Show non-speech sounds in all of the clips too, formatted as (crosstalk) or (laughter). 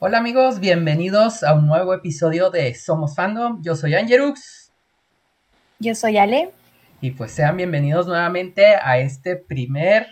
Hola amigos, bienvenidos a un nuevo episodio de Somos Fandom. Yo soy Angerux. Yo soy Ale. Y pues sean bienvenidos nuevamente a este primer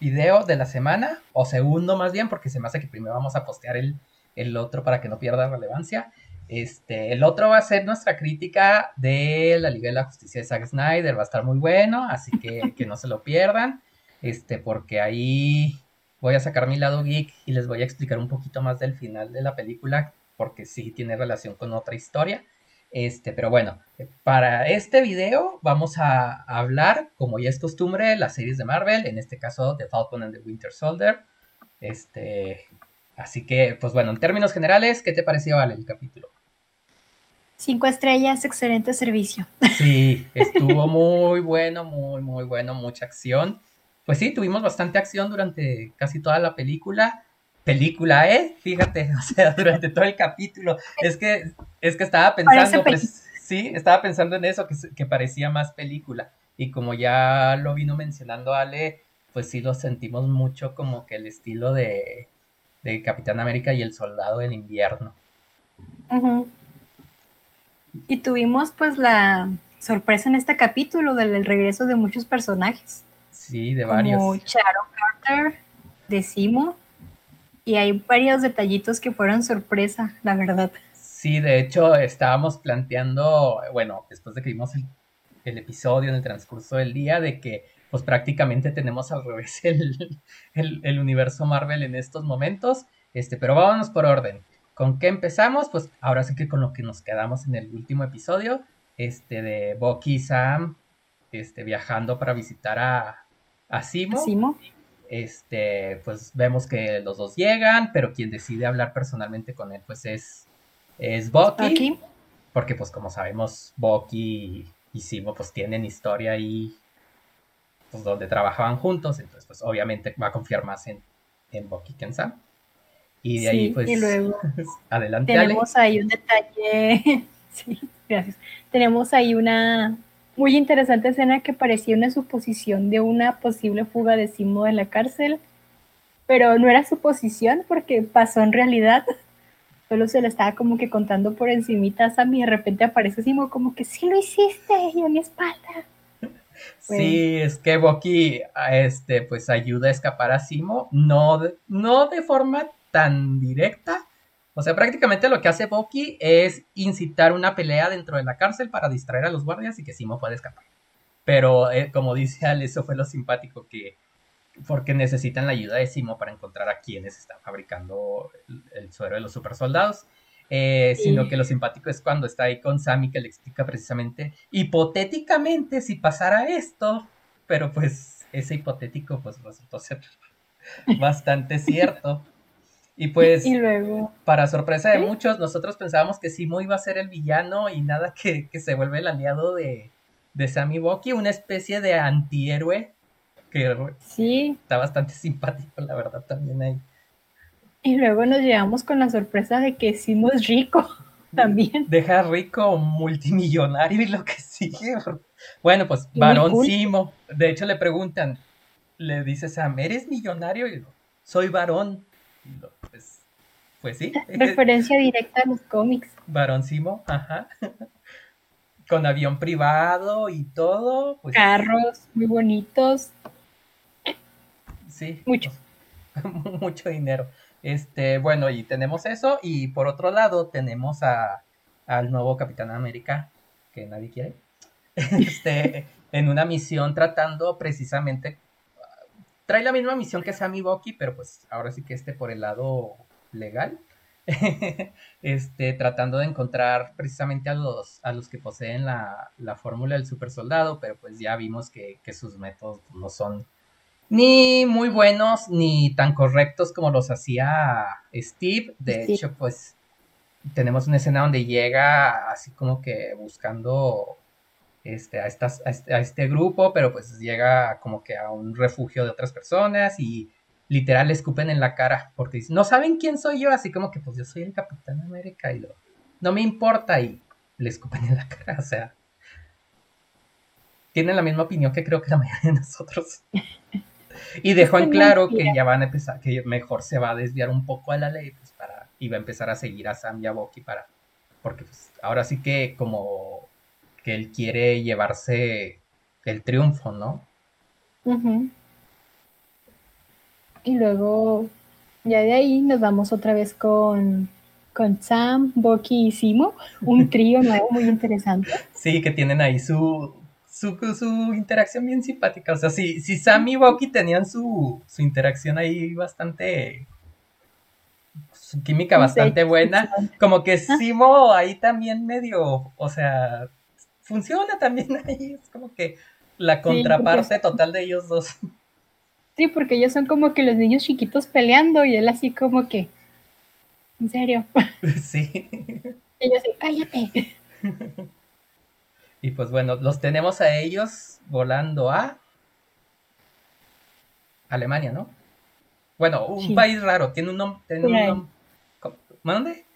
video de la semana, o segundo más bien, porque se me hace que primero vamos a postear el, el otro para que no pierda relevancia. Este, el otro va a ser nuestra crítica de la Liga de la Justicia de Zack Snyder. Va a estar muy bueno, así que que no se lo pierdan. Este, porque ahí voy a sacar mi lado geek y les voy a explicar un poquito más del final de la película, porque sí tiene relación con otra historia. Este, pero bueno, para este video vamos a hablar, como ya es costumbre, las series de Marvel, en este caso The Falcon and the Winter Soldier. Este, así que, pues bueno, en términos generales, ¿qué te pareció, el capítulo? Cinco estrellas, excelente servicio. Sí, estuvo muy bueno, muy, muy bueno, mucha acción pues sí, tuvimos bastante acción durante casi toda la película. Película, ¿eh? Fíjate, (laughs) o sea, durante todo el capítulo. Es que, es que estaba pensando, pues, sí, estaba pensando en eso, que, que parecía más película. Y como ya lo vino mencionando Ale, pues sí lo sentimos mucho como que el estilo de, de Capitán América y el Soldado en invierno. Y tuvimos pues la sorpresa en este capítulo del regreso de muchos personajes. Sí, de varios. Como Sharon Carter, decimos. Y hay varios detallitos que fueron sorpresa, la verdad. Sí, de hecho, estábamos planteando, bueno, después de que vimos el, episodio en el transcurso del día, de que pues prácticamente tenemos al revés (laughs) el, el, universo Marvel en estos momentos. Este, pero vámonos por orden. ¿Con qué empezamos? Pues ahora sí que con lo que nos quedamos en el último episodio, este, de Bucky y Sam, este, viajando para visitar a, a Simo. Este, pues vemos que los dos llegan, pero quien decide hablar personalmente con él, pues es, es Bucky. Porque, pues, como sabemos, Bucky y Simo, pues, tienen historia ahí, pues, donde trabajaban juntos. Entonces, pues, obviamente va a confiar más en, en Bucky que en Sam. Y de ahí, pues, y luego (laughs) adelante. Tenemos ahí un detalle. (laughs) sí, gracias. Tenemos ahí una muy interesante escena que parecía una suposición de una posible fuga de Simo de la cárcel, pero no era suposición porque pasó en realidad. Solo se le estaba como que contando por encimita a Sam y de repente aparece Simo como que sí lo hiciste y a mi espalda. Sí, es que Bucky este, pues ayuda a escapar a Simo, no no de forma tan directa, o sea, prácticamente lo que hace Bucky es incitar una pelea dentro de la cárcel para distraer a los guardias y que Simo pueda escapar. Pero eh, como dice Al, eso fue lo simpático que porque necesitan la ayuda de Simo para encontrar a quienes están fabricando el, suero de los super soldados. Eh, sino que lo simpático es cuando está ahí con Sammy que le explica precisamente hipotéticamente si pasara esto, pero pues ese hipotético pues resultó ser (laughs) bastante cierto. Y pues, para sorpresa de muchos, nosotros pensábamos que Simo iba a ser el villano y nada que, se vuelve el aliado de, de Sammy Bucky, una especie de antihéroe que sí. está bastante simpático, la verdad, también ahí. Y luego nos llevamos con la sorpresa de que Simo es rico (laughs) también. Deja rico, multimillonario y lo que sigue. Bueno, pues varón Simo. De hecho, le preguntan, le dice Sam, ¿eres millonario? Y soy varón. Pues, pues sí. (laughs) Referencia directa a los cómics. Varoncimo, ajá. (laughs) Con avión privado y todo. Pues, Carros muy bonitos. Sí. Mucho. (laughs) Mucho dinero. Este, bueno, y tenemos eso. Y por otro lado, tenemos a, al nuevo Capitán América, que nadie quiere. Este, en una misión tratando precisamente trae la misma misión que Sammy Bucky, pero pues ahora sí que esté por el lado legal. (laughs) este, tratando de encontrar precisamente a los, a los que poseen la, fórmula del super soldado, pero pues ya vimos que, sus métodos no son ni muy buenos ni tan correctos como los hacía Steve. De hecho, pues tenemos una escena donde llega así como que buscando este, a, estas, este, a, este, grupo, pero pues llega como que a un refugio de otras personas y literal le escupen en la cara porque no saben quién soy yo, así como que pues yo soy el Capitán América y lo, no me importa y le escupen en la cara, o sea, tienen la misma opinión que creo que la mayoría de nosotros. Y dejó en claro que ya van a empezar, que mejor se va a desviar un poco a la ley, pues para y va a empezar a seguir a Sam y a Bucky para, porque pues, ahora sí que como que él quiere llevarse el triunfo, ¿no? Y luego, ya de ahí nos vamos otra vez con, con Sam, Bucky y Simo, un (laughs) trío nuevo muy interesante. Sí, que tienen ahí su, su, su interacción bien simpática. O sea, si, si Sam y Bucky tenían su, su interacción ahí bastante su química bastante buena. Como que Simo ahí también medio, o sea, funciona también (laughs) ahí. Es como que la contraparte total de ellos dos. (laughs) Sí, porque ellos son como que los niños chiquitos peleando y él así como que, en serio. (laughs) Sí. Ellos así, cállate. Y pues bueno, los tenemos a ellos volando a Alemania, ¿no? Bueno, un país raro, tiene un nombre. ¿Dónde?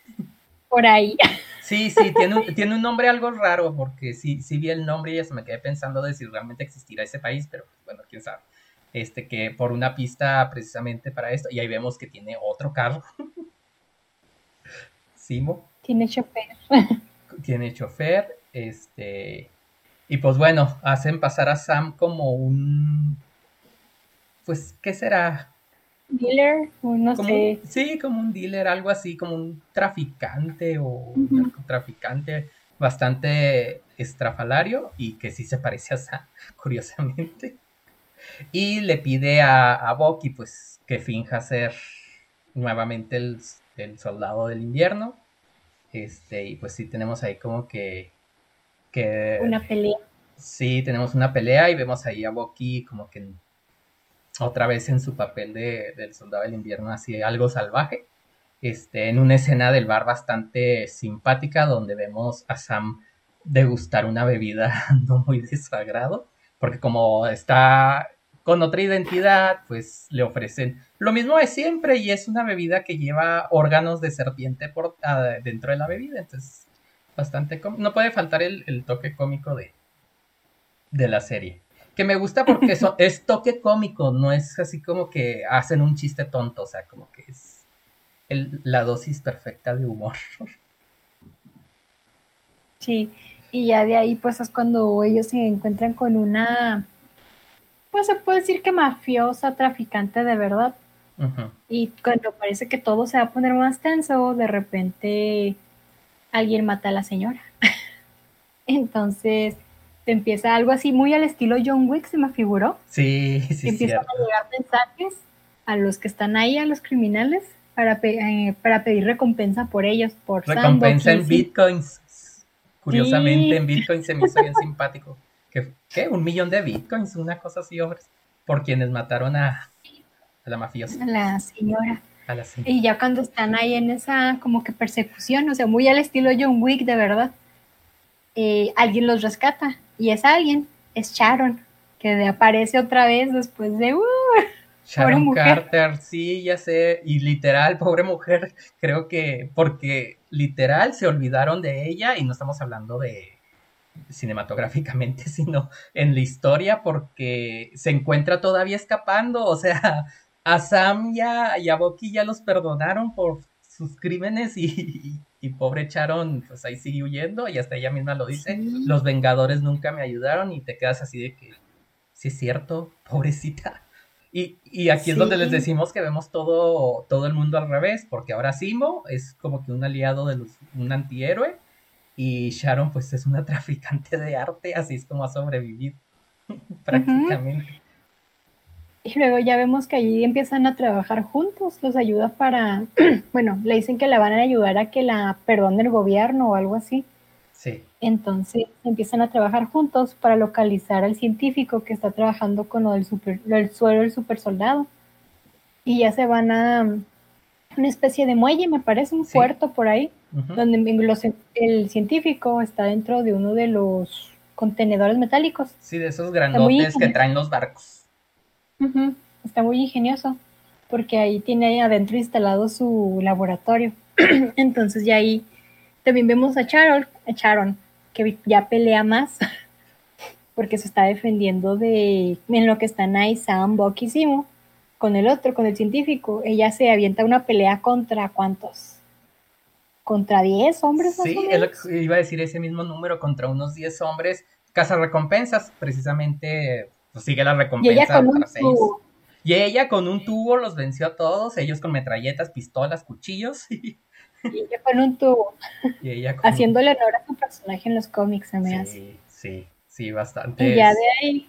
Por ahí. Sí, sí, tiene un, tiene un nombre algo raro, porque sí, sí vi el nombre y ya se me quedé pensando de si realmente existirá ese país, pero bueno, quién sabe. Este, que por una pista precisamente para esto, y ahí vemos que tiene otro carro. (laughs) Simo. Tiene chofer. (laughs) Tiene chofer, este, y pues bueno, hacen pasar a Sam como un, pues, ¿qué será? Dealer, no sé. sí, como un dealer, algo así, como un traficante o un traficante bastante estrafalario y que sí se parece a Sam, (laughs) curiosamente. Y le pide a, a Bucky, pues, que finja ser nuevamente el, soldado del invierno. Este, y pues sí tenemos ahí como que. que una pelea. Sí, tenemos una pelea y vemos ahí a Bucky como que otra vez en su papel de, soldado del invierno, así algo salvaje, este, en una escena del bar bastante simpática donde vemos a Sam degustar una bebida (laughs) no muy de su agrado, porque como está con otra identidad, pues le ofrecen lo mismo de siempre y es una bebida que lleva órganos de serpiente por, ah, dentro de la bebida, entonces bastante no puede faltar el, toque cómico de la serie que me gusta porque eso es toque cómico, no es así como que hacen un chiste tonto, o sea, como que es la dosis perfecta de humor. Sí, y ya de ahí pues es cuando ellos se encuentran con una, pues se puede decir que mafiosa, traficante de verdad. Y cuando parece que todo se va a poner más tenso, de repente alguien mata a la señora. (laughs) Entonces, empieza algo así muy al estilo John Wick, se me figuró. Sí, sí, Empiezan a llegar mensajes a los que están ahí, a los criminales, para, eh, para pedir recompensa por ellos, por Recompensa en bitcoins. Curiosamente, en bitcoins se me hizo bien (laughs) simpático. ¿Qué? ¿Qué? ¿Un millón de bitcoins? Una cosa así, hombres. Por quienes mataron a, a la mafiosa. A la señora. A la señora. Y ya cuando están ahí en esa como que persecución, o sea, muy al estilo John Wick, de verdad, eh, alguien los rescata y es alguien es Sharon, que aparece otra vez después de... Uh, Sharon Carter, sí, ya sé, y literal, pobre mujer, creo que porque literal se olvidaron de ella y no estamos hablando de cinematográficamente, (laughs) sino en la historia porque se encuentra todavía escapando, o sea, a Sam ya, y a Bucky ya los perdonaron por sus crímenes y, y pobre Charon, pues ahí sigue huyendo y hasta ella misma lo dice, los Vengadores nunca me ayudaron y te quedas así de que, sí es cierto, pobrecita. Y, y aquí es donde les decimos que vemos todo, todo el mundo al revés, porque ahora Simo es como que un aliado de los, un antihéroe y Sharon pues es una (laughs) traficante de arte, así es como ha sobrevivido (laughs) prácticamente. Y luego ya vemos que allí empiezan a trabajar juntos, los ayuda para, (clears throat) bueno, le dicen que la van a ayudar a que la perdone el gobierno o algo así. Sí. Entonces empiezan a trabajar juntos para localizar al científico que está trabajando con lo del, super, suelo del super soldado. Y ya se van a una especie de muelle, me parece, un puerto por ahí, donde el científico está dentro de uno de los contenedores metálicos. Sí, de esos grandotes que traen los barcos. Está muy ingenioso, porque ahí tiene ahí adentro instalado su laboratorio. (clears throat) Entonces ya ahí también vemos a Sharon, a Sharon, que ya pelea más, (laughs) porque se está defendiendo de en lo que están ahí Sam, Con el otro, con el científico, ella se avienta una pelea contra cuántos? contra 10 hombres más sí, o menos. iba a decir ese mismo número contra unos 10 hombres. Casa recompensas, precisamente, sigue la recompensa para 6. Y ella con un tubo los venció a todos, ellos con metralletas, pistolas, cuchillos. Y ella con un tubo. (laughs) Y ella con... Haciéndole honor a su personaje en los cómics, se me sí, Sí, sí, bastante. Y ya de ahí,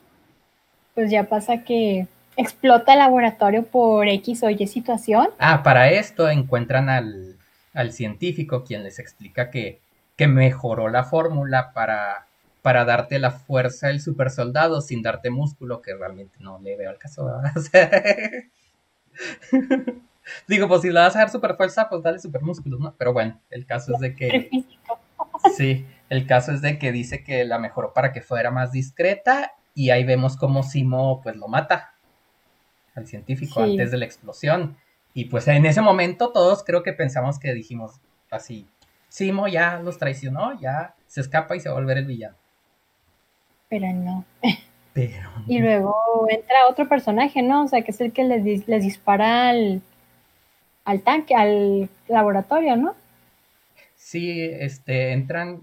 pues ya pasa que explota el laboratorio por X o Y situación. Ah, para esto encuentran al, al científico quien les explica que, que mejoró la fórmula para para darte la fuerza del super soldado sin darte músculo, que realmente no le veo al caso, (laughs) (laughs) Digo, pues si le vas a dar super fuerza, pues dale super músculo, ¿no? Pero bueno, el caso es de que... (laughs) Sí, el caso es de que dice que la mejoró para que fuera más discreta y ahí vemos cómo Simo pues lo mata al científico antes de la explosión. Y pues en ese momento todos creo que pensamos que dijimos así, Simo ya los traicionó, ya se escapa y se va a volver el villano pero no. (laughs) Y luego entra otro personaje, ¿no? O sea, que es el que les, les dispara al, al tanque, al laboratorio, ¿no? Sí, este, entran...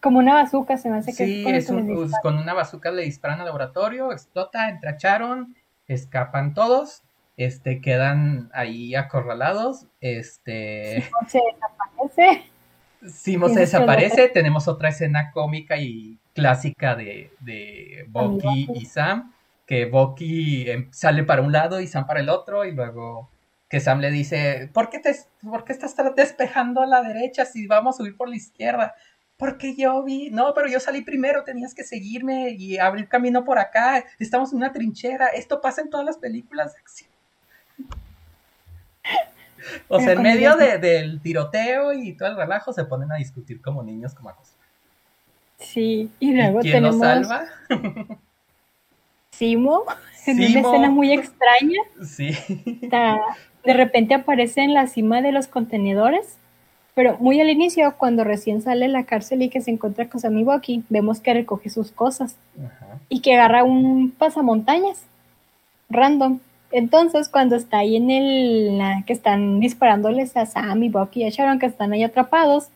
Como una bazuca, se me hace que sí, es, pues, con una bazuca le disparan al laboratorio, explota, entra Charon, escapan todos, este, quedan ahí acorralados, este... se desaparece. Simo se desaparece, tenemos otra escena cómica y clásica de, de Bucky y Sam, que Bucky em, sale para un lado y Sam para el otro, y luego que Sam le dice, ¿por qué, te, ¿por qué estás despejando a la derecha si vamos a subir por la izquierda? Porque yo vi, no, pero yo salí primero, tenías que seguirme y abrir camino por acá, estamos en una trinchera, esto pasa en todas las películas de acción. O sea, en medio del tiroteo y todo el relajo se ponen a discutir como niños como acoso. Sí, y luego quién tenemos... salva? Simo, (laughs) en una escena muy extraña. Sí. de repente aparece en la cima de los contenedores, pero muy al inicio, cuando recién sale de la cárcel y que se encuentra con Sammy Bucky, vemos que recoge sus cosas y que agarra un pasamontañas random. Entonces, cuando está ahí en el que están disparándoles a Sammy, Bucky y a Sharon, que están ahí atrapados,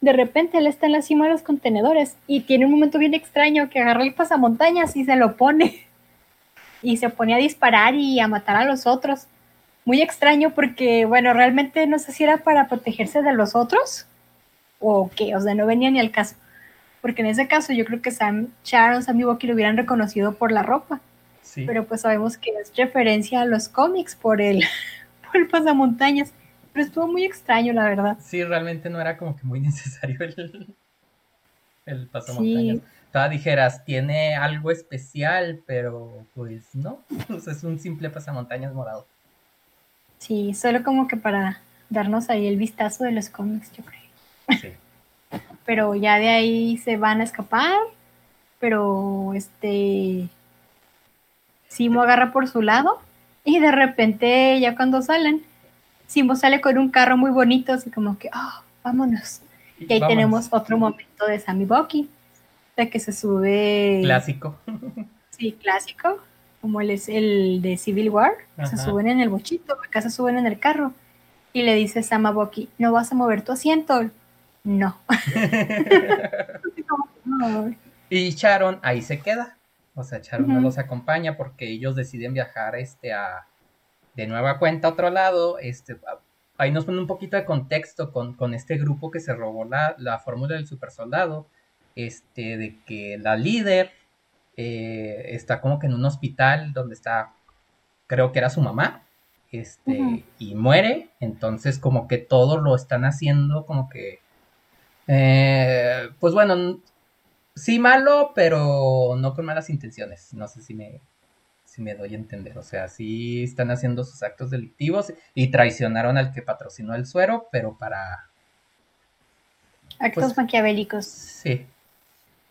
de repente él está en la cima de los contenedores y tiene un momento bien extraño que agarra el pasamontañas y se lo pone (laughs) y se pone a disparar y a matar a los otros. Muy extraño porque, bueno, realmente no sé si era para protegerse de los otros o qué, o sea, no venía ni al caso. Porque en ese caso yo creo que Sam, Sharon, Sam y Bucky lo hubieran reconocido por la ropa. Sí. Pero pues sabemos que es referencia a los cómics por el, (laughs) por el pasamontañas estuvo muy extraño, la verdad. Sí, realmente no era como que muy (laughs) necesario el, el pasamontañas. Sí. dijeras, tiene algo especial, pero pues no, (laughs) es un simple pasamontañas morado. Sí, solo como que para darnos ahí el vistazo de los cómics, yo creo. Sí. (laughs) pero ya de ahí se van a escapar, pero este Simo agarra por su lado y de repente ya cuando salen Simo sale con un carro muy bonito, así como que, oh, vámonos. Y ahí tenemos otro momento de Sammy Bucky, de que se sube. Clásico. Sí, clásico, como es el de Civil War. Se suben en el bochito, acá se suben en el carro. Y le dice Sam a Bucky, ¿no vas a mover tu asiento? No. (laughs) y Sharon ahí se queda. O sea, Sharon no los acompaña porque ellos deciden viajar este a de nueva cuenta a otro lado, este, ahí nos pone un poquito de contexto con, con este grupo que se robó la, la fórmula del super soldado, este, de que la líder eh, está como que en un hospital donde está, creo que era su mamá, este, y muere, entonces como que todo lo están haciendo como que, eh, pues bueno, sí malo, pero no con malas intenciones, no sé si me, me doy a entender. O sea, sí están haciendo sus actos delictivos y traicionaron al que patrocinó el suero, pero para... Actos pues, maquiavélicos. Sí.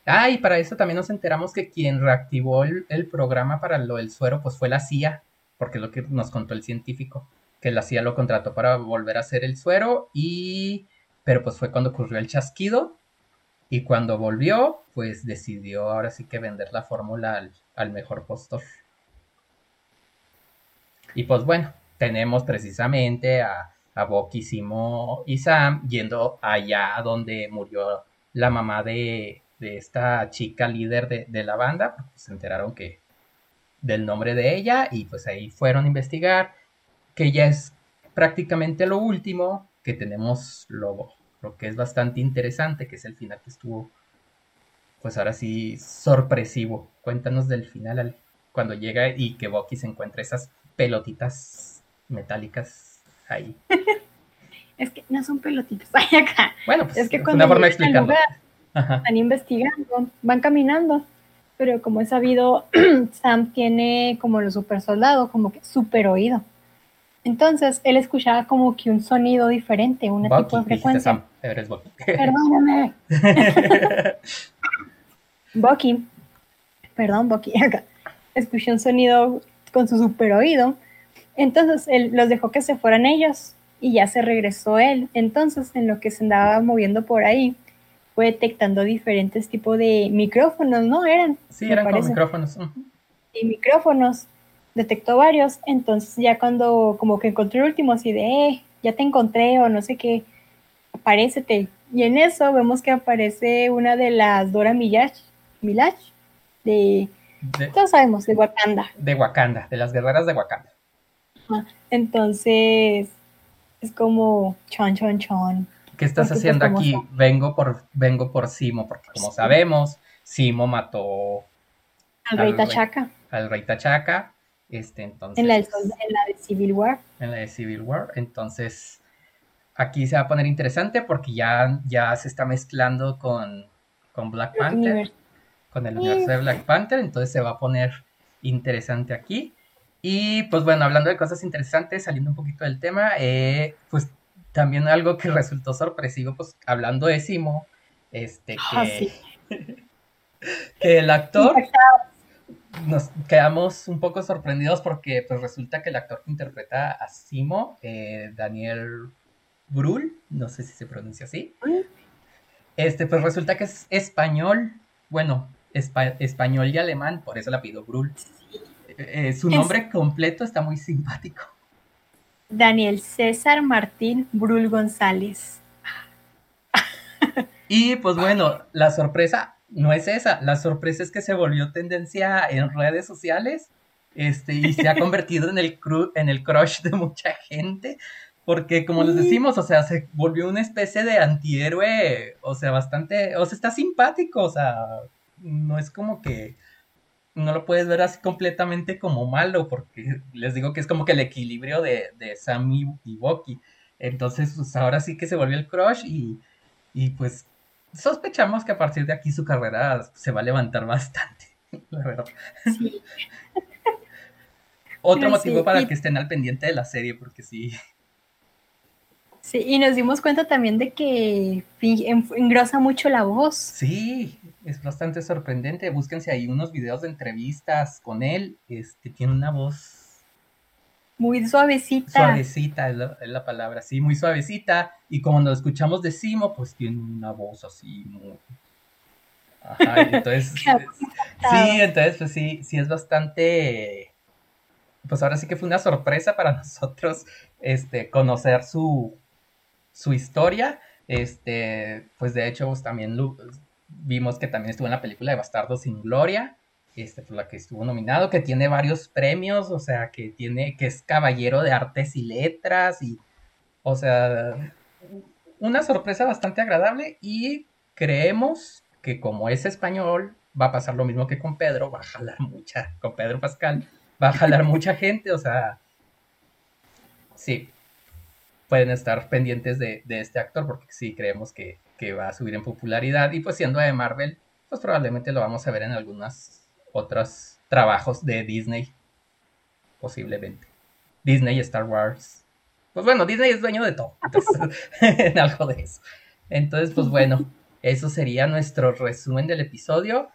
Ah, y para eso también nos enteramos que quien reactivó el, programa para lo del suero, pues fue la CIA, porque es lo que nos contó el científico, que la CIA lo contrató para volver a hacer el suero y... Pero pues fue cuando ocurrió el chasquido y cuando volvió, pues decidió ahora sí que vender la fórmula al, al mejor postor. Y pues bueno, tenemos precisamente a, a y Sam yendo allá donde murió la mamá de, esta chica líder de, la banda, se enteraron que del nombre de ella y pues ahí fueron a investigar, que ya es prácticamente lo último, que tenemos lo, lo que es bastante interesante, que es el final que estuvo, pues ahora sí, sorpresivo. Cuéntanos del final cuando llega y que Bucky se encuentra esas pelotitas metálicas ahí. (laughs) es que no son pelotitas, (laughs) acá. Bueno, pues es que cuando una forma de explicarlo. están investigando, van caminando, pero como es sabido, (clears throat) Sam tiene como los super soldados, como que super oído. Entonces, él escuchaba como que un sonido diferente, un tipo de frecuencia. Sam, eres Bucky. (laughs) Perdóname. Bucky, perdón, Bucky, acá. Escuché un sonido con su super oído. Entonces, él los dejó que se fueran ellos y ya se regresó él. Entonces, en lo que se andaba moviendo por ahí, fue detectando diferentes tipos de micrófonos, ¿no? Eran. Sí, eran como micrófonos. Y micrófonos, detectó varios. Entonces, ya cuando como que encontró el último, así de, eh, ya te encontré o no sé qué, aparécete. Y en eso vemos que aparece una de las Dora Milash, Milash de, de, todos sabemos, de Wakanda. De Wakanda, de las guerreras de Wakanda. Entonces, es como chon, chon, chon. ¿Qué estás haciendo aquí? Vengo por, vengo por Simo, porque como sabemos, Simo mató al, rey Tachaca. al rey Tachaca. Este, entonces, en, la, de Civil War. En la de Civil War. Entonces, aquí se va a poner interesante porque ya, ya se está mezclando con, con Black Panther. Con el universo de Black Panther. Entonces se va a poner interesante aquí. Y pues bueno, hablando de cosas interesantes, saliendo un poquito del tema, eh, pues también algo que (laughs) resultó sorpresivo, pues hablando de Simo, este ah, que, (laughs) que el actor nos quedamos un poco sorprendidos porque pues resulta que el actor que interpreta a Simo, eh, Daniel Brühl, no sé si se pronuncia así, este pues resulta que es español, bueno, español y alemán, por eso la pido Brühl. Eh, su nombre completo está muy simpático. Daniel César Martín Brul González. (laughs) Y pues bueno, la sorpresa no es esa, la sorpresa es que se volvió tendencia en redes sociales este, y se ha (laughs) convertido en el, en el crush de mucha gente, porque como les decimos, o sea, se volvió una especie de antihéroe, o sea, bastante, o sea, está simpático, o sea, no es como que no lo puedes ver así completamente como malo, porque les digo que es como que el equilibrio de, de Sam y, Bucky. Entonces, pues ahora sí que se volvió el crush y, y pues sospechamos que a partir de aquí su carrera se va a levantar bastante, (laughs) la verdad. Sí. Otro motivo para que estén al pendiente de la serie, porque sí. Sí, y nos dimos cuenta también de que engrosa mucho la voz. Sí, es bastante sorprendente. Búsquense ahí unos videos de entrevistas con él. Este tiene una voz muy suavecita. Suavecita es la, palabra, sí, muy suavecita. Y como lo escuchamos de Simo, pues tiene una voz así muy. Ajá, entonces. (laughs) sí, entonces, pues sí, sí es bastante. Pues ahora sí que fue una sorpresa para (laughs) nosotros este, conocer su, su historia. Este, pues de hecho, pues también vimos que también estuvo en la película de Bastardo sin Gloria, este, por la que estuvo nominado, que tiene varios premios, o sea, que tiene, que es caballero de artes y letras, y, o sea, una sorpresa bastante agradable, y creemos que como es español, va a pasar lo mismo que con Pedro, va a jalar mucha, con Pedro Pascal, va a jalar mucha gente, o sea, sí, pueden estar pendientes de, este actor, porque sí creemos que, va a subir en popularidad y pues siendo de Marvel, pues probablemente lo vamos a ver en algunos otros trabajos de Disney, posiblemente. Disney, Star Wars. Pues bueno, Disney es dueño de todo, (laughs) en algo de eso. Entonces, pues bueno, eso sería nuestro resumen del episodio.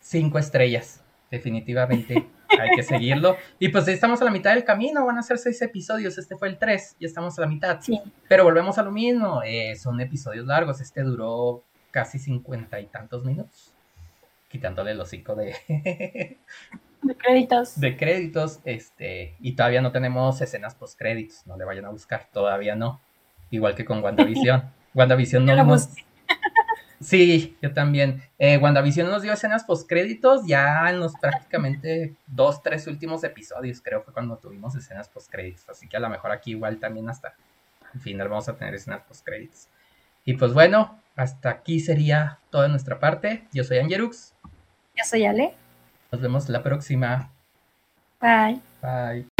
Cinco estrellas, definitivamente (laughs) hay que seguirlo. Y pues estamos a la mitad del camino, van a ser seis episodios, este fue el tres, y estamos a la mitad. Sí. Pero volvemos a lo mismo, eh, son episodios largos, este duró casi cincuenta y tantos minutos, quitándole los cinco de... De créditos. De créditos, este, y todavía no tenemos escenas post créditos, no le vayan a buscar, todavía no. Igual que con WandaVision. (laughs) WandaVision no nos... Sí, yo también. Eh, WandaVision nos dio escenas post créditos ya en los prácticamente dos, tres últimos episodios, creo fue cuando tuvimos escenas post créditos. Así que a lo mejor aquí igual también hasta al final vamos a tener escenas post créditos. Y pues bueno, hasta aquí sería toda nuestra parte. Yo soy Angerux. Yo soy Ale. Nos vemos la próxima. Bye. Bye.